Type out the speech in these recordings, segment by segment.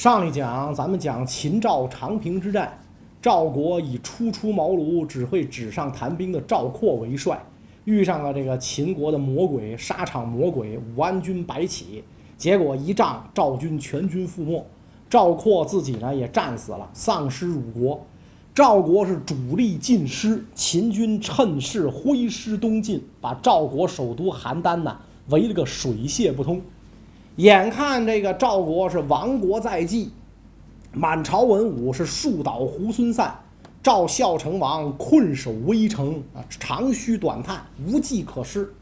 上一讲咱们讲秦赵长平之战，赵国以初出茅庐只会纸上谈兵的赵括为帅，遇上了这个秦国的魔鬼沙场魔鬼武安君白起，结果一仗赵军全军覆没，赵括自己呢也战死了，丧失辱国。赵国是主力尽失，秦军趁势挥师东进，把赵国首都邯郸呐围了个水泄不通。眼看这个赵国是亡国在即，满朝文武是树倒猢狲散，赵孝成王困守危城啊，长吁短叹，无计可施。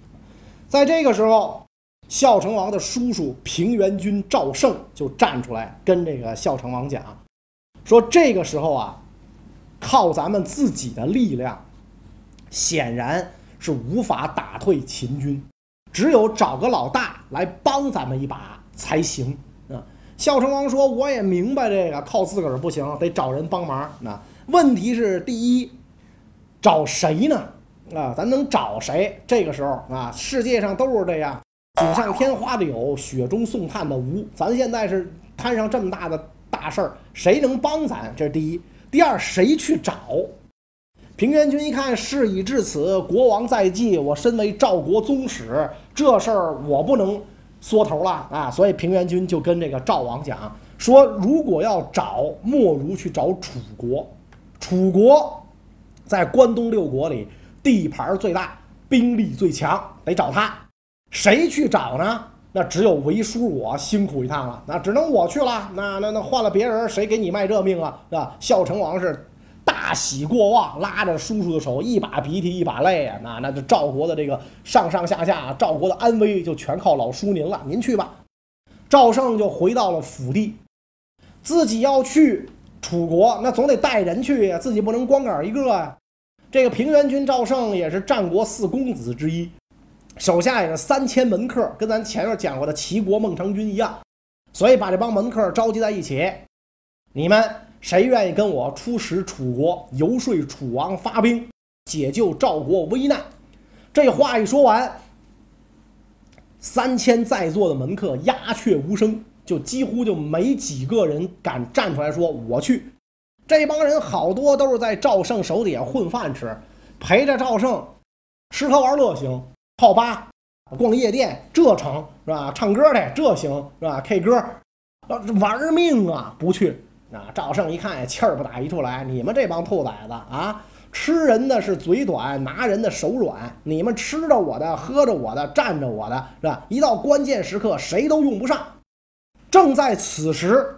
在这个时候，孝成王的叔叔平原君赵胜就站出来跟这个孝成王讲，说这个时候啊。靠咱们自己的力量，显然是无法打退秦军，只有找个老大来帮咱们一把才行啊！孝成王说：“我也明白这个，靠自个儿不行，得找人帮忙。那问题是，第一，找谁呢？啊，咱能找谁？这个时候啊，世界上都是这样，锦上添花的有，雪中送炭的无。咱现在是摊上这么大的大事儿，谁能帮咱？这是第一。”第二，谁去找？平原君一看事已至此，国王在即，我身为赵国宗室，这事儿我不能缩头了啊！所以平原君就跟这个赵王讲说：如果要找，莫如去找楚国。楚国在关东六国里地盘最大，兵力最强，得找他。谁去找呢？那只有为叔我辛苦一趟了，那只能我去了。那那那换了别人，谁给你卖这命啊？是吧？孝成王是大喜过望，拉着叔叔的手，一把鼻涕一把泪啊。那那就赵国的这个上上下下，赵国的安危就全靠老叔您了。您去吧。赵胜就回到了府地，自己要去楚国，那总得带人去呀，自己不能光杆一个啊。这个平原君赵胜也是战国四公子之一。手下也是三千门客，跟咱前面讲过的齐国孟尝君一样，所以把这帮门客召集在一起。你们谁愿意跟我出使楚国，游说楚王发兵，解救赵国危难？这话一说完，三千在座的门客鸦雀无声，就几乎就没几个人敢站出来说我去。这帮人好多都是在赵胜手底下混饭吃，陪着赵胜吃喝玩乐行。泡吧、逛夜店，这成是吧？唱歌的，这行是吧？K 歌，玩命啊！不去啊！赵胜一看，气儿不打一处来。你们这帮兔崽子啊，吃人的是嘴短，拿人的手软。你们吃着我的，喝着我的，占着我的，是吧？一到关键时刻，谁都用不上。正在此时，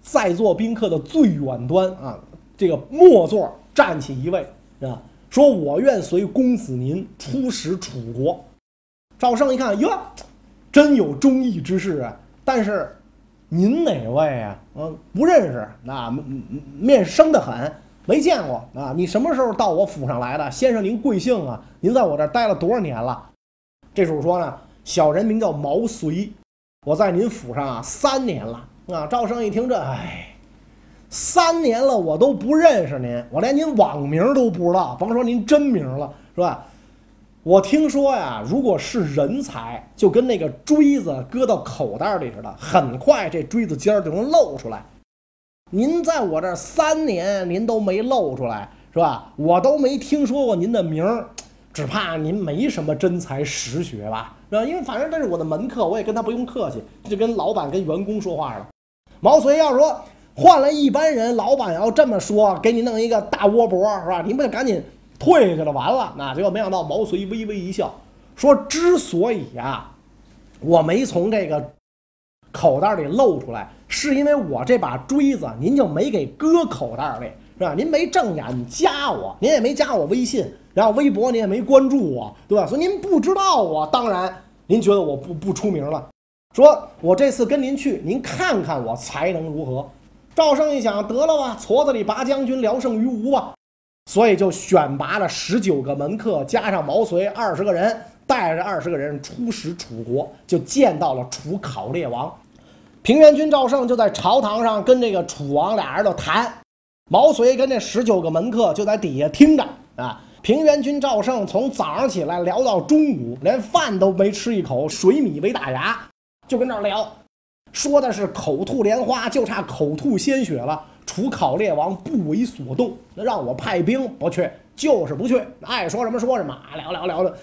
在座宾客的最远端啊，这个末座站起一位，是吧？说：“我愿随公子您出使楚国。”赵胜一看，哟，真有忠义之士啊！但是，您哪位啊？嗯，不认识，那面生的很，没见过啊！你什么时候到我府上来的？先生，您贵姓啊？您在我这儿待了多少年了？这主说呢，小人名叫毛遂，我在您府上啊三年了啊！赵胜一听这，哎。三年了，我都不认识您，我连您网名都不知道，甭说您真名了，是吧？我听说呀，如果是人才，就跟那个锥子搁到口袋里似的，很快这锥子尖儿就能露出来。您在我这三年，您都没露出来，是吧？我都没听说过您的名儿，只怕您没什么真才实学吧，是吧？因为反正这是我的门客，我也跟他不用客气，就跟老板跟员工说话了。毛遂要说。换了一般人，老板要这么说，给你弄一个大窝脖儿，是吧？您不得赶紧退下去了，完了。那结果没想到毛遂微微一笑，说：“之所以呀，我没从这个口袋里露出来，是因为我这把锥子，您就没给搁口袋里，是吧？您没正眼加我，您也没加我微信，然后微博您也没关注我，对吧？所以您不知道我，当然您觉得我不不出名了。说我这次跟您去，您看看我才能如何？”赵胜一想，得了吧，矬子里拔将军，聊胜于无吧，所以就选拔了十九个门客，加上毛遂二十个人，带着二十个人出使楚国，就见到了楚考烈王。平原君赵胜就在朝堂上跟这个楚王俩人就谈，毛遂跟这十九个门客就在底下听着啊。平原君赵胜从早上起来聊到中午，连饭都没吃一口，水米没打牙，就跟这儿聊。说的是口吐莲花，就差口吐鲜血了。楚考烈王不为所动，那让我派兵不去，就是不去，爱说什么说什么，聊聊聊的。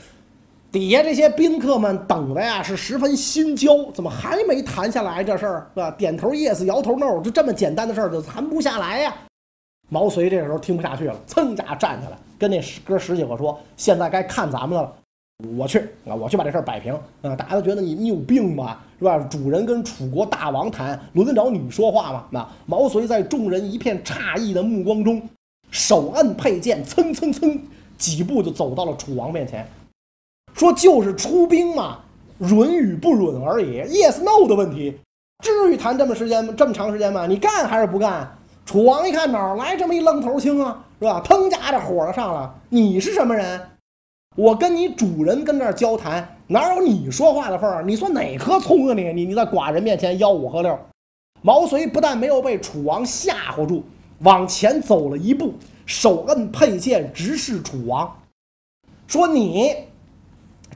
底下这些宾客们等的呀是十分心焦，怎么还没谈下来这事儿是吧？点头 yes，摇头 no，就这么简单的事儿就谈不下来呀。毛遂这时候听不下去了，噌一下站起来，跟那哥十几个说：“现在该看咱们的了。”我去啊！我去把这事儿摆平啊！大家都觉得你你有病吧，是吧？主人跟楚国大王谈，轮得着你说话吗？那毛遂在众人一片诧异的目光中，手摁佩剑，蹭蹭蹭几步就走到了楚王面前，说：“就是出兵嘛，允与不允而已，yes no 的问题，至于谈这么时间这么长时间吗？你干还是不干？”楚王一看哪来这么一愣头青啊，是吧？腾家这火就上了，你是什么人？我跟你主人跟这儿交谈，哪有你说话的份儿？你算哪颗葱啊你？你你在寡人面前吆五喝六。毛遂不但没有被楚王吓唬住，往前走了一步，手摁佩剑，直视楚王，说：“你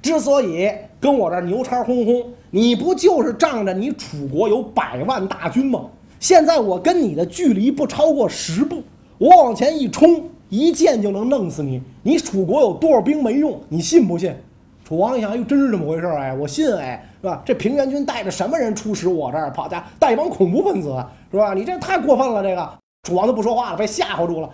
之所以跟我这儿牛叉哄哄，你不就是仗着你楚国有百万大军吗？现在我跟你的距离不超过十步，我往前一冲。”一剑就能弄死你！你楚国有多少兵没用？你信不信？楚王一想，哟，真是这么回事儿哎，我信哎，是吧？这平原君带着什么人出使我这儿？跑家带一帮恐怖分子是吧？你这太过分了！这个楚王就不说话了，被吓唬住了。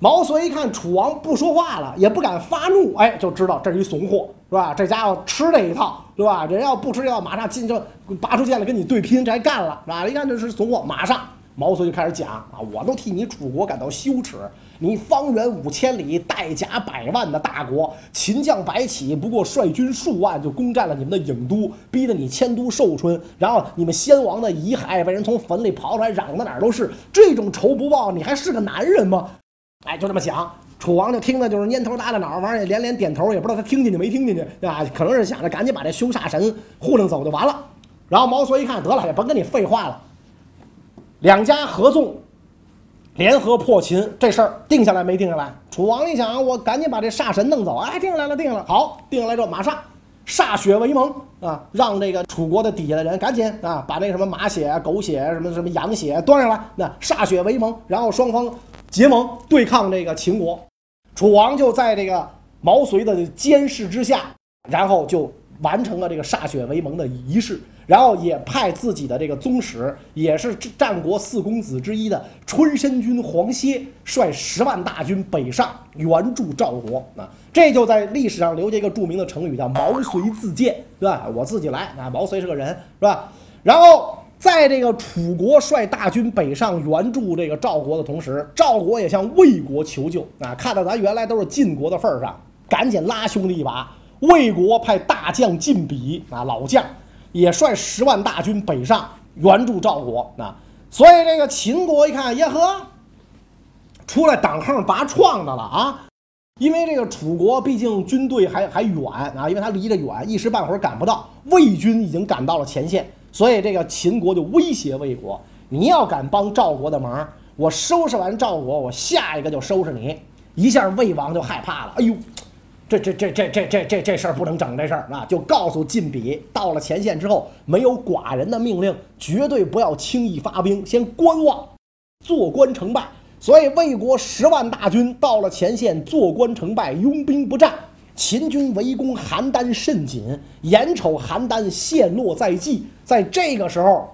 毛遂一看楚王不说话了，也不敢发怒，哎，就知道这是一怂货，是吧？这家伙吃这一套，是吧？人要不吃这套，马上进就拔出剑来跟你对拼，这还干了，是吧？一看这是怂货，马上毛遂就开始讲啊，我都替你楚国感到羞耻。你方圆五千里，带甲百万的大国，秦将白起不过率军数万就攻占了你们的郢都，逼得你迁都寿春，然后你们先王的遗骸被人从坟里刨出来，嚷的哪儿都是。这种仇不报，你还是个男人吗？哎，就这么想。楚王就听的就是蔫头耷拉脑，完了也连连点头，也不知道他听进去没听进去，对吧？可能是想着赶紧把这凶煞神糊弄走就完了。然后毛遂一看，得了，也甭跟你废话了，两家合纵。联合破秦这事儿定下来没定下来？楚王一想，我赶紧把这煞神弄走。哎，定下来了，定下来了。好，定下来之后，马上歃血为盟啊，让这个楚国的底下的人赶紧啊，把那什么马血、狗血、什么什么羊血端上来，那歃血为盟，然后双方结盟对抗这个秦国。楚王就在这个毛遂的监视之下，然后就完成了这个歃血为盟的仪式。然后也派自己的这个宗室，也是战国四公子之一的春申君黄歇，率十万大军北上援助赵国啊！这就在历史上留下一个著名的成语，叫“毛遂自荐”，对吧？我自己来啊！毛遂是个人，是吧？然后在这个楚国率大军北上援助这个赵国的同时，赵国也向魏国求救啊！看到咱原来都是晋国的份儿上，赶紧拉兄弟一把。魏国派大将晋鄙啊，老将。也率十万大军北上援助赵国啊，所以这个秦国一看，耶呵，出来挡横拔创的了啊！因为这个楚国毕竟军队还还远啊，因为他离着远，一时半会儿赶不到。魏军已经赶到了前线，所以这个秦国就威胁魏国：你要敢帮赵国的忙，我收拾完赵国，我下一个就收拾你。一下魏王就害怕了，哎呦！这这这这这这这这事儿不能整，这事儿啊，就告诉晋鄙，到了前线之后，没有寡人的命令，绝对不要轻易发兵，先观望，坐观成败。所以魏国十万大军到了前线，坐观成败，拥兵不战。秦军围攻邯郸甚紧，眼瞅邯郸陷落在即，在这个时候，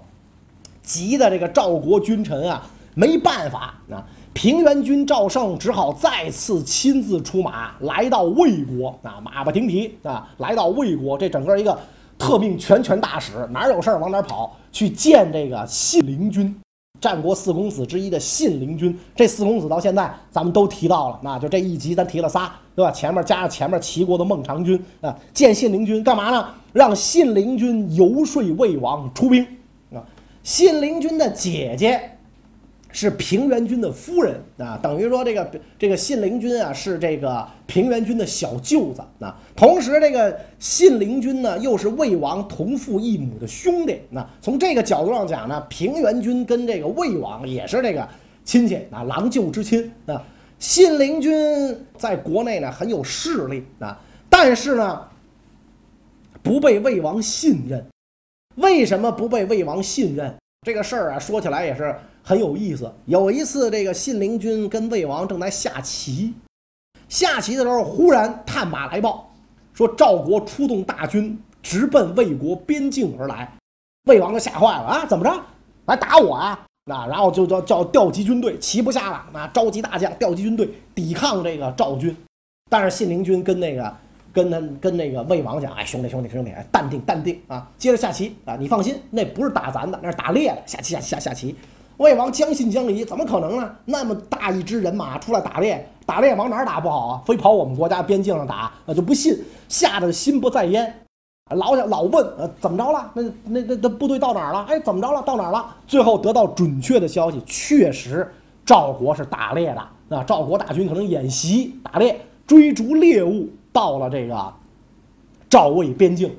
急的这个赵国君臣啊，没办法啊。平原君赵胜只好再次亲自出马，来到魏国啊，马不停蹄啊，来到魏国，这整个一个特命全权大使，哪有事儿往哪跑，去见这个信陵君，战国四公子之一的信陵君。这四公子到现在咱们都提到了，那就这一集咱提了仨，对吧？前面加上前面齐国的孟尝君啊，见信陵君干嘛呢？让信陵君游说魏王出兵啊。信陵君的姐姐。是平原君的夫人啊，等于说这个这个信陵君啊是这个平原君的小舅子啊。同时，这个信陵君呢又是魏王同父异母的兄弟。那从这个角度上讲呢，平原君跟这个魏王也是这个亲戚啊，郎舅之亲啊。信陵君在国内呢很有势力啊，但是呢不被魏王信任。为什么不被魏王信任？这个事儿啊，说起来也是很有意思。有一次，这个信陵君跟魏王正在下棋，下棋的时候，忽然探马来报，说赵国出动大军，直奔魏国边境而来。魏王就吓坏了啊，怎么着，来打我啊？那然后就叫叫调集军队，棋不下了，那召集大将，调集军队抵抗这个赵军。但是信陵君跟那个。跟他跟那个魏王讲，哎，兄弟兄弟兄弟，淡定淡定啊，接着下棋啊，你放心，那不是打咱的，那是打猎的，下棋下棋下下棋。魏王将信将疑，怎么可能呢？那么大一支人马出来打猎，打猎往哪儿打不好啊？非跑我们国家边境上打，那就不信，吓得心不在焉，老想老问，呃，怎么着了？那那那那部队到哪儿了？哎，怎么着了？到哪儿了？最后得到准确的消息，确实赵国是打猎的，那，赵国大军可能演习打猎，追逐猎物。到了这个赵魏边境，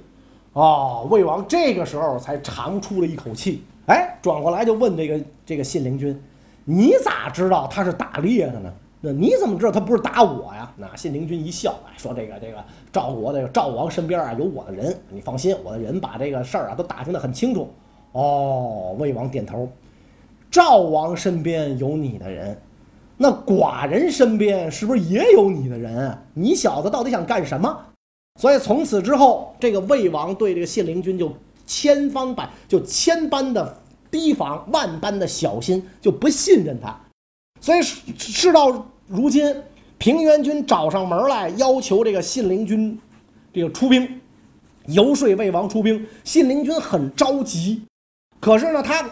哦，魏王这个时候才长出了一口气，哎，转过来就问这个这个信陵君：“你咋知道他是打猎的呢？那你怎么知道他不是打我呀？”那信陵君一笑，说：“这个这个赵国的赵王身边啊有我的人，你放心，我的人把这个事儿啊都打听得很清楚。”哦，魏王点头，赵王身边有你的人。那寡人身边是不是也有你的人？你小子到底想干什么？所以从此之后，这个魏王对这个信陵君就千方百就千般的提防，万般的小心，就不信任他。所以事到如今，平原君找上门来，要求这个信陵君这个出兵，游说魏王出兵。信陵君很着急，可是呢，他。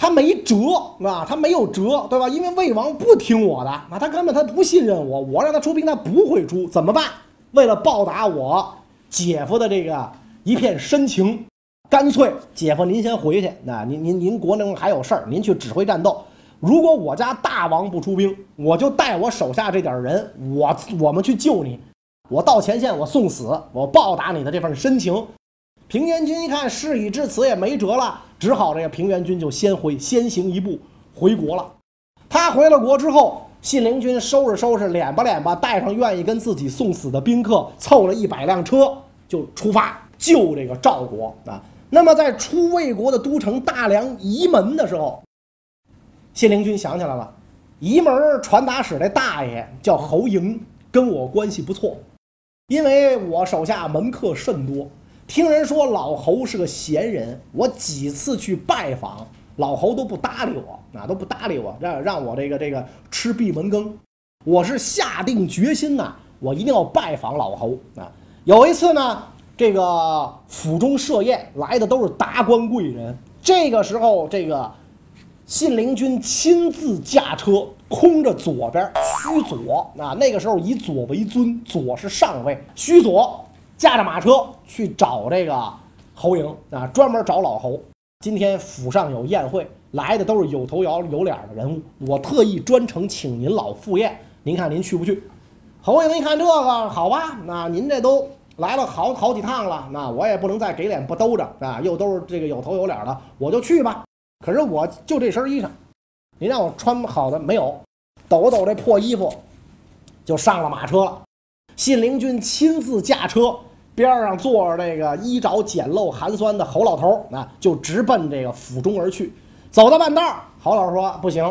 他没辙啊，他没有辙，对吧？因为魏王不听我的，啊，他根本他不信任我，我让他出兵，他不会出，怎么办？为了报答我姐夫的这个一片深情，干脆姐夫您先回去，那您您您国内还有事儿，您去指挥战斗。如果我家大王不出兵，我就带我手下这点人，我我们去救你，我到前线我送死，我报答你的这份深情。平原君一看事已至此也没辙了，只好这个平原君就先回先行一步回国了。他回了国之后，信陵君收拾收拾，敛吧敛吧，带上愿意跟自己送死的宾客，凑了一百辆车就出发救这个赵国啊。那么在出魏国的都城大梁仪门的时候，信陵君想起来了，仪门传达使那大爷叫侯嬴，跟我关系不错，因为我手下门客甚多。听人说老侯是个闲人，我几次去拜访，老侯都不搭理我，啊都不搭理我，让让我这个这个吃闭门羹。我是下定决心呐，我一定要拜访老侯啊。有一次呢，这个府中设宴来的都是达官贵人，这个时候这个信陵君亲自驾车，空着左边虚左啊，那个时候以左为尊，左是上位，虚左。驾着马车去找这个侯嬴啊，专门找老侯。今天府上有宴会，来的都是有头有有脸的人物，我特意专程请您老赴宴，您看您去不去？侯嬴一看这个，好吧，那您这都 来了好好几趟了，那我也不能再给脸不兜着啊，又都是这个有头有脸的，我就去吧。可是我就这身衣裳，您让我穿好的没有？抖抖这破衣服，就上了马车了。信陵君亲自驾车。边上坐着这个衣着简陋寒酸的侯老头啊，就直奔这个府中而去。走到半道侯老说：“不行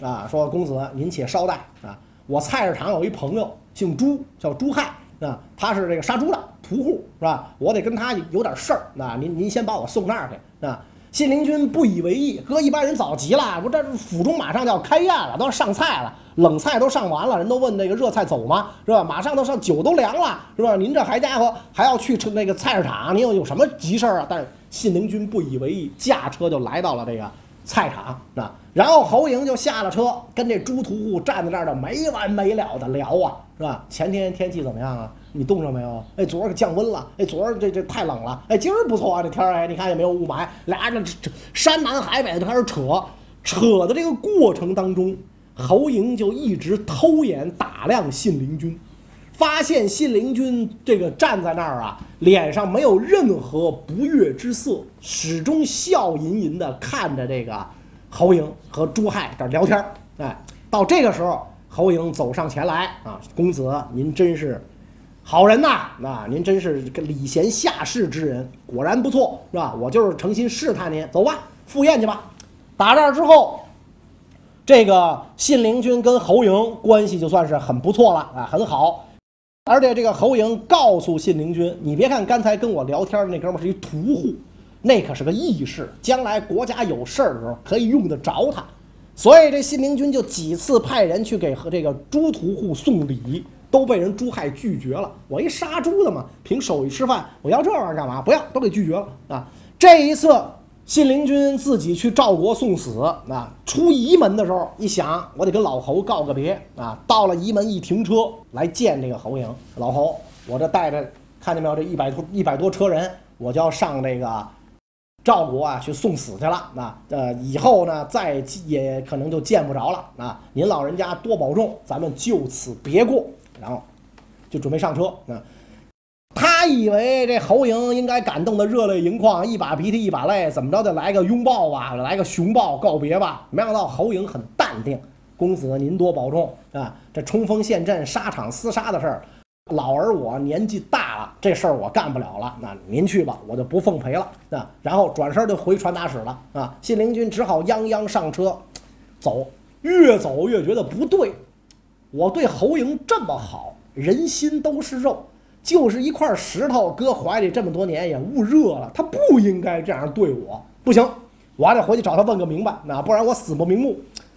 啊，说公子您且稍待啊，我菜市场有一朋友姓朱，叫朱亥啊，他是这个杀猪的屠户是吧？我得跟他有点事儿那，您您先把我送那儿去啊。”信陵君不以为意，搁一般人早急了，我这府中马上就要开宴了，都要上菜了，冷菜都上完了，人都问那个热菜走吗？是吧？马上都上，酒都凉了，是吧？您这还家伙还要去那个菜市场，您有有什么急事儿啊？但是信陵君不以为意，驾车就来到了这个菜场啊，然后侯嬴就下了车，跟这朱屠户站在这儿的没完没了的聊啊，是吧？前天天气怎么样啊？你冻着没有？哎，昨儿可降温了。哎，昨儿这这太冷了。哎，今儿不错啊，这天儿哎，你看也没有雾霾。俩人这山南海北的开始扯，扯的这个过程当中，侯莹就一直偷眼打量信陵君，发现信陵君这个站在那儿啊，脸上没有任何不悦之色，始终笑吟吟的看着这个侯莹和朱亥这聊天儿。哎，到这个时候，侯莹走上前来啊，公子您真是。好人呐，那您真是个礼贤下士之人，果然不错，是吧？我就是诚心试探您，走吧，赴宴去吧。打这儿之后，这个信陵君跟侯嬴关系就算是很不错了啊，很好。而且这个侯嬴告诉信陵君，你别看刚才跟我聊天的那哥们儿是一屠户，那可是个义士，将来国家有事儿的时候可以用得着他。所以这信陵君就几次派人去给和这个朱屠户送礼，都被人朱亥拒绝了。我一杀猪的嘛，凭手艺吃饭，我要这玩意儿干嘛？不要，都给拒绝了啊！这一次信陵君自己去赵国送死啊，出仪门的时候一想，我得跟老侯告个别啊。到了仪门一停车来见这个侯嬴，老侯，我这带着看见没有？这一百多一百多车人，我就要上这个。赵国啊，去送死去了。那呃，以后呢，再也可能就见不着了。啊，您老人家多保重，咱们就此别过。然后就准备上车。啊，他以为这侯嬴应该感动的热泪盈眶，一把鼻涕一把泪，怎么着得来个拥抱吧，来个熊抱告别吧。没想到侯嬴很淡定，公子您多保重啊。这冲锋陷阵、沙场厮杀的事儿。老儿我年纪大了，这事儿我干不了了。那您去吧，我就不奉陪了。啊，然后转身就回传达室了。啊，信陵君只好泱泱上车，走。越走越觉得不对，我对侯莹这么好，人心都是肉，就是一块石头搁怀里这么多年也捂热了，他不应该这样对我。不行，我还得回去找他问个明白。那不然我死不瞑目。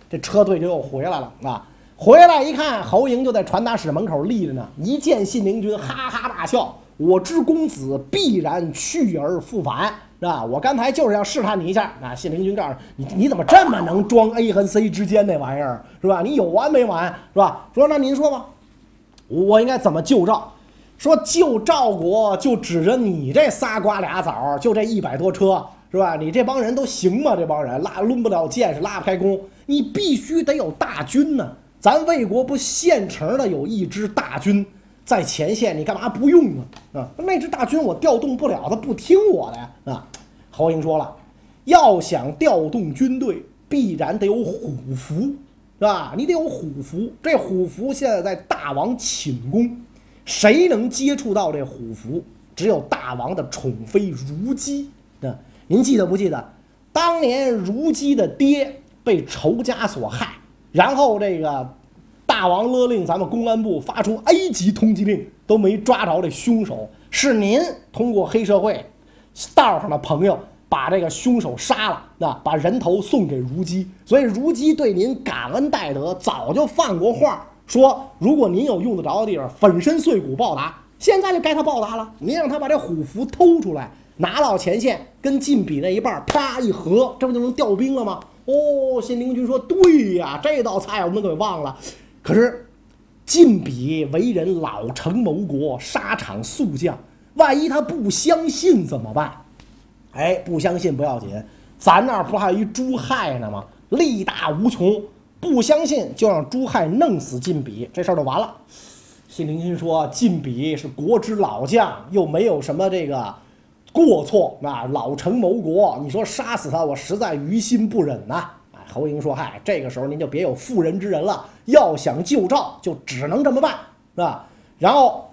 这车队就又回来了。啊。回来一看，侯莹就在传达室门口立着呢。一见信陵君，哈哈大笑：“我知公子必然去而复返，是吧？我刚才就是要试探你一下。”啊，信陵君告诉你：“你怎么这么能装 A 和 C 之间那玩意儿，是吧？你有完没完，是吧？”说：“那您说吧，我应该怎么救赵？说救赵国就指着你这仨瓜俩枣，就这一百多车，是吧？你这帮人都行吗？这帮人拉抡不了剑，是拉不开弓，你必须得有大军呢。”咱魏国不现成的有一支大军在前线，你干嘛不用啊？啊，那支大军我调动不了，他不听我的呀！啊，侯嬴说了，要想调动军队，必然得有虎符，是吧？你得有虎符，这虎符现在在大王寝宫，谁能接触到这虎符？只有大王的宠妃如姬。啊，您记得不记得，当年如姬的爹被仇家所害？然后这个大王勒令咱们公安部发出 A 级通缉令，都没抓着这凶手。是您通过黑社会道上的朋友把这个凶手杀了，那把人头送给如姬。所以如姬对您感恩戴德，早就放过话，说如果您有用得着的地方，粉身碎骨报答。现在就该他报答了，您让他把这虎符偷出来，拿到前线，跟晋鄙那一半啪一合，这不就能调兵了吗？哦，信陵君说：“对呀，这道菜我们给忘了。可是晋鄙为人老成谋国，沙场宿将，万一他不相信怎么办？哎，不相信不要紧，咱那儿不还有一朱亥呢吗？力大无穷，不相信就让朱亥弄死晋鄙，这事儿就完了。”信陵君说：“晋鄙是国之老将，又没有什么这个。”过错那！老成谋国，你说杀死他，我实在于心不忍呐！侯嬴说：“嗨，这个时候您就别有妇人之仁了。要想救赵，就只能这么办，是吧？然后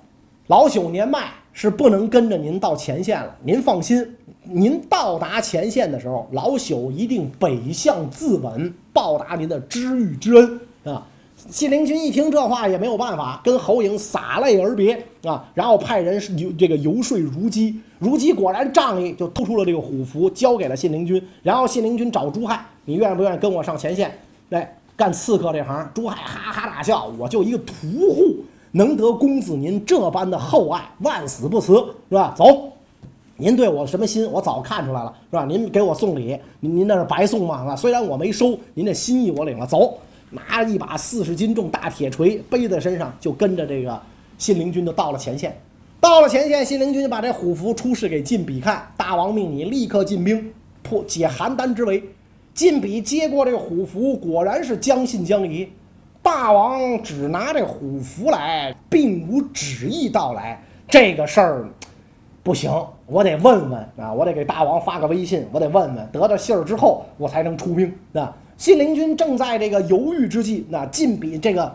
老朽年迈，是不能跟着您到前线了。您放心，您到达前线的时候，老朽一定北向自刎，报答您的知遇之恩啊！”信陵君一听这话也没有办法，跟侯嬴洒泪而别啊，然后派人游这个游说如姬，如姬果然仗义，就偷出了这个虎符，交给了信陵君。然后信陵君找朱亥，你愿不愿意跟我上前线，来干刺客这行？朱亥哈哈大笑，我就一个屠户，能得公子您这般的厚爱，万死不辞，是吧？走，您对我什么心，我早看出来了，是吧？您给我送礼，您您那是白送吗？啊，虽然我没收，您的心意我领了，走。拿着一把四十斤重大铁锤背在身上，就跟着这个信陵君就到了前线。到了前线，信陵君就把这虎符出示给晋鄙看。大王命你立刻进兵，破解邯郸之围。晋鄙接过这个虎符，果然是将信将疑。大王只拿这虎符来，并无旨意到来，这个事儿不行，我得问问啊，我得给大王发个微信，我得问问，得到信儿之后，我才能出兵啊。信陵君正在这个犹豫之际，那晋鄙这个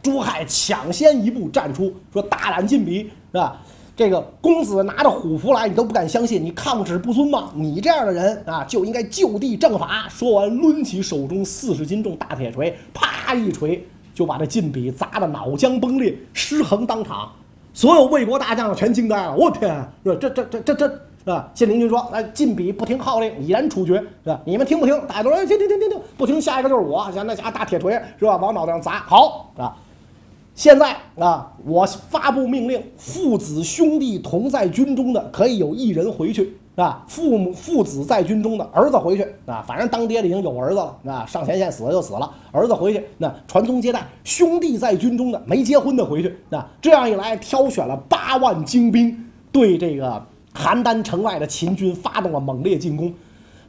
朱亥抢先一步站出，说大胆晋鄙，是吧？这个公子拿着虎符来，你都不敢相信，你抗旨不尊吗？你这样的人啊，就应该就地正法。说完，抡起手中四十斤重大铁锤，啪一锤就把这晋鄙砸得脑浆崩裂，尸横当场。所有魏国大将全惊呆了，我天，这这这这这。是吧？信陵君说：“哎，晋鄙不听号令，已然处决，是吧？你们听不听？大家都说听听听听听，不听，下一个就是我，像那家大铁锤，是吧？往脑袋上砸。好啊，现在啊，我发布命令，父子兄弟同在军中的，可以有一人回去，是吧？父母父子在军中的儿子回去啊，反正当爹的已经有儿子了，啊，上前线死了就死了，儿子回去，那传宗接代。兄弟在军中的没结婚的回去，那这样一来，挑选了八万精兵，对这个。”邯郸城外的秦军发动了猛烈进攻，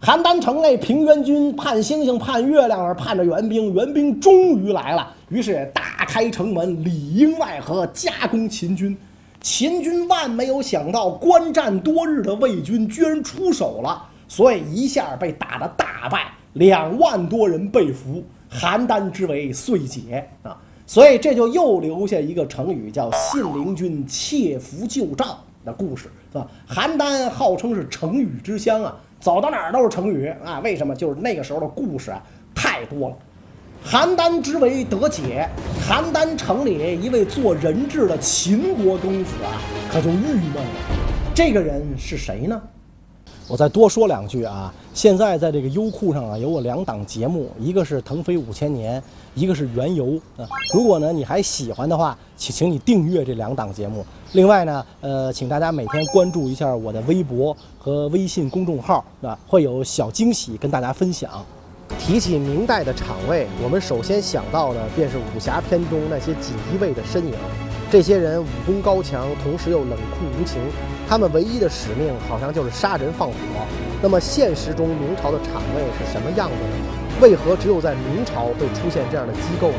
邯郸城内平原君盼星星盼月亮而盼着援兵，援兵终于来了，于是大开城门，里应外合，夹攻秦军。秦军万没有想到，观战多日的魏军居然出手了，所以一下被打得大败，两万多人被俘，邯郸之围遂解啊！所以这就又留下一个成语，叫信陵君窃符救赵。的故事是吧？邯郸号称是成语之乡啊，走到哪儿都是成语啊。为什么？就是那个时候的故事啊太多了。邯郸之围得解，邯郸城里一位做人质的秦国公子啊，可就郁闷了。这个人是谁呢？我再多说两句啊。现在在这个优酷上啊，有我两档节目，一个是腾飞五千年，一个是原游啊。如果呢你还喜欢的话，请请你订阅这两档节目。另外呢，呃，请大家每天关注一下我的微博和微信公众号啊，会有小惊喜跟大家分享。提起明代的场位，我们首先想到的便是武侠片中那些锦衣卫的身影。这些人武功高强，同时又冷酷无情。他们唯一的使命好像就是杀人放火。那么现实中明朝的场位是什么样子呢？为何只有在明朝会出现这样的机构呢？